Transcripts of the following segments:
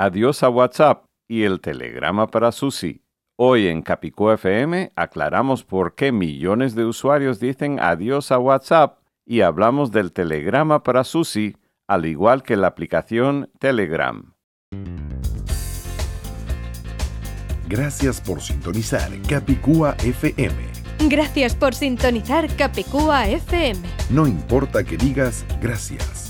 adiós a WhatsApp y el telegrama para Susi. Hoy en Capicú FM aclaramos por qué millones de usuarios dicen adiós a WhatsApp y hablamos del telegrama para Susi, al igual que la aplicación Telegram. Gracias por sintonizar Capicúa FM. Gracias por sintonizar Capicúa FM. No importa que digas gracias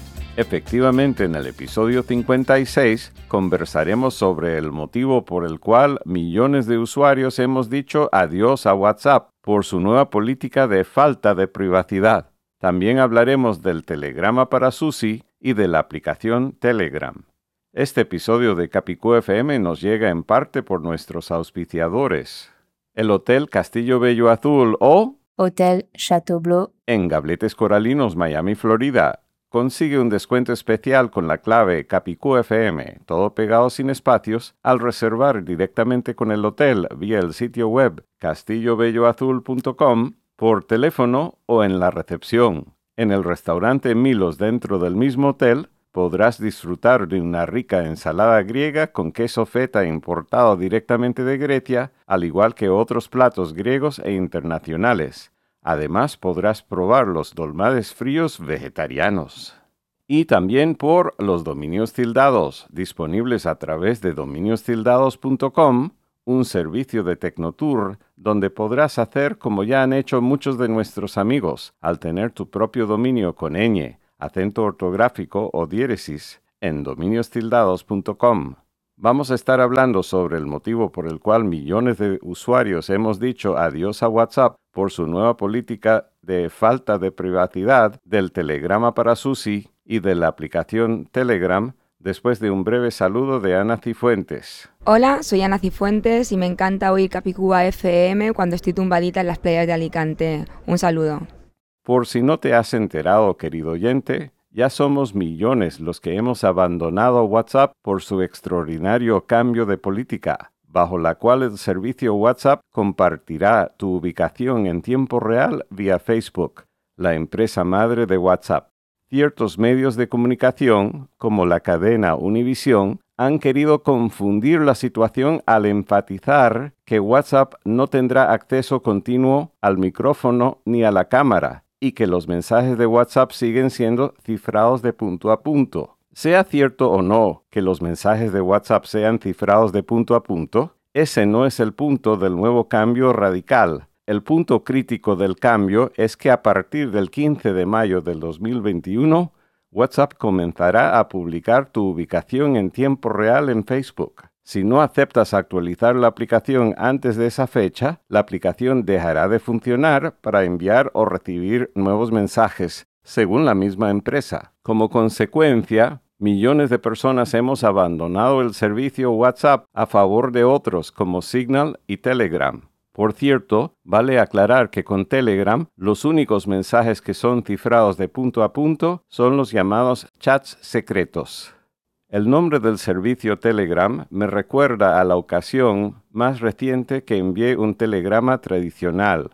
Efectivamente, en el episodio 56 conversaremos sobre el motivo por el cual millones de usuarios hemos dicho adiós a WhatsApp por su nueva política de falta de privacidad. También hablaremos del telegrama para Susi y de la aplicación Telegram. Este episodio de Capicú FM nos llega en parte por nuestros auspiciadores. El Hotel Castillo Bello Azul o Hotel Chateau Bleu en Gabletes Coralinos, Miami, Florida. Consigue un descuento especial con la clave Capicú FM, todo pegado sin espacios, al reservar directamente con el hotel vía el sitio web castillobelloazul.com por teléfono o en la recepción. En el restaurante Milos dentro del mismo hotel podrás disfrutar de una rica ensalada griega con queso feta importado directamente de Grecia, al igual que otros platos griegos e internacionales. Además podrás probar los dolmades fríos vegetarianos. Y también por los dominios tildados, disponibles a través de dominiostildados.com un servicio de Tecnotour donde podrás hacer como ya han hecho muchos de nuestros amigos al tener tu propio dominio con ñ, acento ortográfico o diéresis en dominiostildados.com. Vamos a estar hablando sobre el motivo por el cual millones de usuarios hemos dicho adiós a WhatsApp por su nueva política de falta de privacidad del telegrama para Susi y de la aplicación Telegram después de un breve saludo de Ana Cifuentes. Hola, soy Ana Cifuentes y me encanta oír Capicúa FM cuando estoy tumbadita en las playas de Alicante. Un saludo. Por si no te has enterado, querido oyente, ya somos millones los que hemos abandonado WhatsApp por su extraordinario cambio de política, bajo la cual el servicio WhatsApp compartirá tu ubicación en tiempo real vía Facebook, la empresa madre de WhatsApp. Ciertos medios de comunicación, como la cadena Univision, han querido confundir la situación al enfatizar que WhatsApp no tendrá acceso continuo al micrófono ni a la cámara y que los mensajes de WhatsApp siguen siendo cifrados de punto a punto. Sea cierto o no que los mensajes de WhatsApp sean cifrados de punto a punto, ese no es el punto del nuevo cambio radical el punto crítico del cambio es que a partir del 15 de mayo del 2021, WhatsApp comenzará a publicar tu ubicación en tiempo real en Facebook. Si no aceptas actualizar la aplicación antes de esa fecha, la aplicación dejará de funcionar para enviar o recibir nuevos mensajes, según la misma empresa. Como consecuencia, millones de personas hemos abandonado el servicio WhatsApp a favor de otros como Signal y Telegram. Por cierto, vale aclarar que con Telegram los únicos mensajes que son cifrados de punto a punto son los llamados chats secretos. El nombre del servicio Telegram me recuerda a la ocasión más reciente que envié un telegrama tradicional.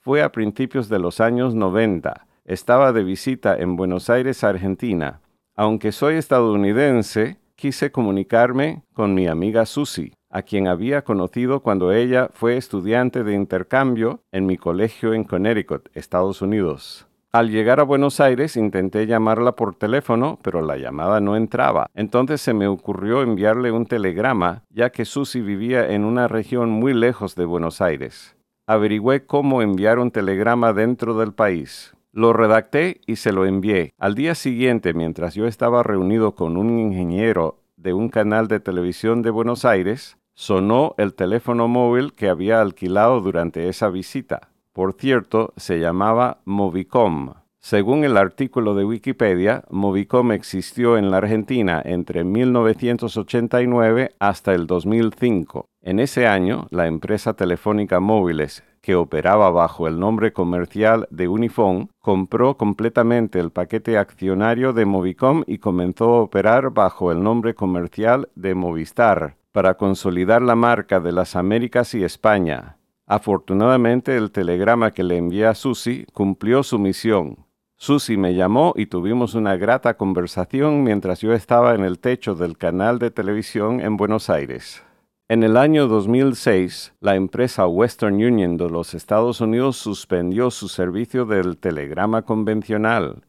Fue a principios de los años 90. Estaba de visita en Buenos Aires, Argentina. Aunque soy estadounidense, quise comunicarme con mi amiga Susie a quien había conocido cuando ella fue estudiante de intercambio en mi colegio en Connecticut, Estados Unidos. Al llegar a Buenos Aires intenté llamarla por teléfono, pero la llamada no entraba. Entonces se me ocurrió enviarle un telegrama, ya que Susie vivía en una región muy lejos de Buenos Aires. Averigüé cómo enviar un telegrama dentro del país. Lo redacté y se lo envié. Al día siguiente, mientras yo estaba reunido con un ingeniero de un canal de televisión de Buenos Aires, Sonó el teléfono móvil que había alquilado durante esa visita. Por cierto, se llamaba Movicom. Según el artículo de Wikipedia, Movicom existió en la Argentina entre 1989 hasta el 2005. En ese año, la empresa telefónica Móviles, que operaba bajo el nombre comercial de Unifón, compró completamente el paquete accionario de Movicom y comenzó a operar bajo el nombre comercial de Movistar, para consolidar la marca de las Américas y España. Afortunadamente, el telegrama que le envié a Susi cumplió su misión Susi me llamó y tuvimos una grata conversación mientras yo estaba en el techo del canal de televisión en Buenos Aires. En el año 2006, la empresa Western Union de los Estados Unidos suspendió su servicio del telegrama convencional.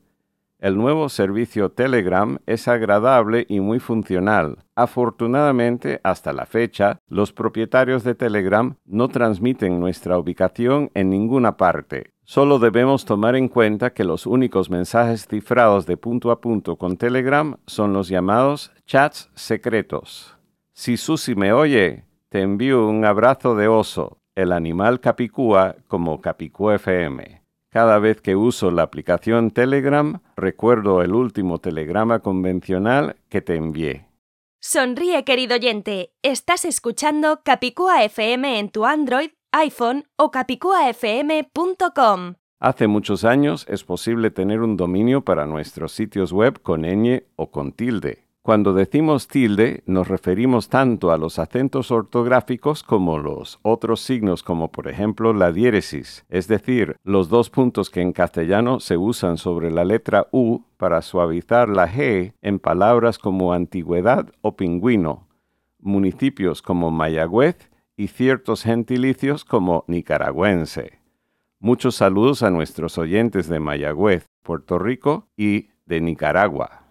El nuevo servicio Telegram es agradable y muy funcional. Afortunadamente, hasta la fecha, los propietarios de Telegram no transmiten nuestra ubicación en ninguna parte. Solo debemos tomar en cuenta que los únicos mensajes cifrados de punto a punto con Telegram son los llamados chats secretos. Si Susi me oye, te envío un abrazo de oso, el animal capicúa como Capicú FM. Cada vez que uso la aplicación Telegram, recuerdo el último telegrama convencional que te envié. Sonríe, querido oyente. Estás escuchando Capicúa FM en tu Android iPhone o capicuafm.com. Hace muchos años es posible tener un dominio para nuestros sitios web con ñ o con tilde. Cuando decimos tilde nos referimos tanto a los acentos ortográficos como los otros signos como por ejemplo la diéresis, es decir, los dos puntos que en castellano se usan sobre la letra U para suavizar la G en palabras como antigüedad o pingüino, municipios como Mayagüez y ciertos gentilicios como nicaragüense. Muchos saludos a nuestros oyentes de Mayagüez, Puerto Rico y de Nicaragua.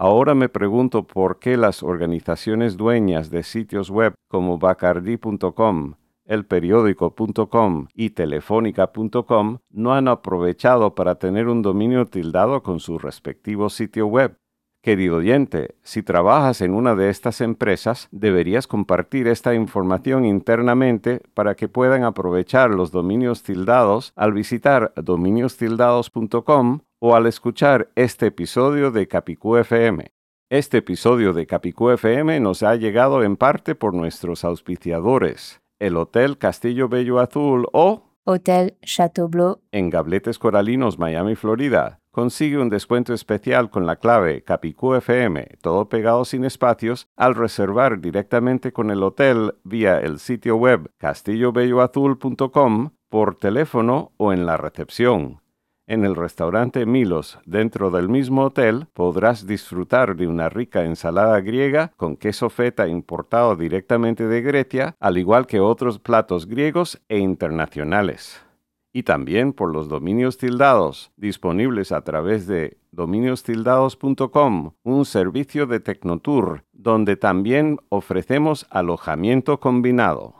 Ahora me pregunto por qué las organizaciones dueñas de sitios web como bacardi.com, elperiódico.com y telefónica.com no han aprovechado para tener un dominio tildado con su respectivo sitio web. Querido oyente, si trabajas en una de estas empresas, deberías compartir esta información internamente para que puedan aprovechar los dominios tildados al visitar dominiostildados.com o al escuchar este episodio de Capicú FM. Este episodio de Capicú FM nos ha llegado en parte por nuestros auspiciadores, el Hotel Castillo Bello Azul o Hotel Chateau Bleu en Gabletes Coralinos, Miami, Florida consigue un descuento especial con la clave CAPICUFM, todo pegado sin espacios, al reservar directamente con el hotel vía el sitio web castillobelloazul.com, por teléfono o en la recepción. En el restaurante Milos, dentro del mismo hotel, podrás disfrutar de una rica ensalada griega con queso feta importado directamente de Grecia, al igual que otros platos griegos e internacionales y también por los dominios tildados disponibles a través de dominiostildados.com, un servicio de Tecnotour, donde también ofrecemos alojamiento combinado.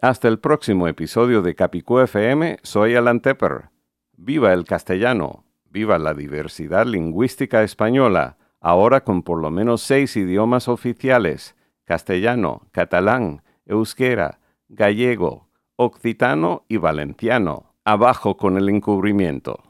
Hasta el próximo episodio de Capicú FM, soy Alan Tepper. Viva el castellano, viva la diversidad lingüística española, ahora con por lo menos seis idiomas oficiales, castellano, catalán, euskera, gallego, occitano y valenciano abajo con el encubrimiento.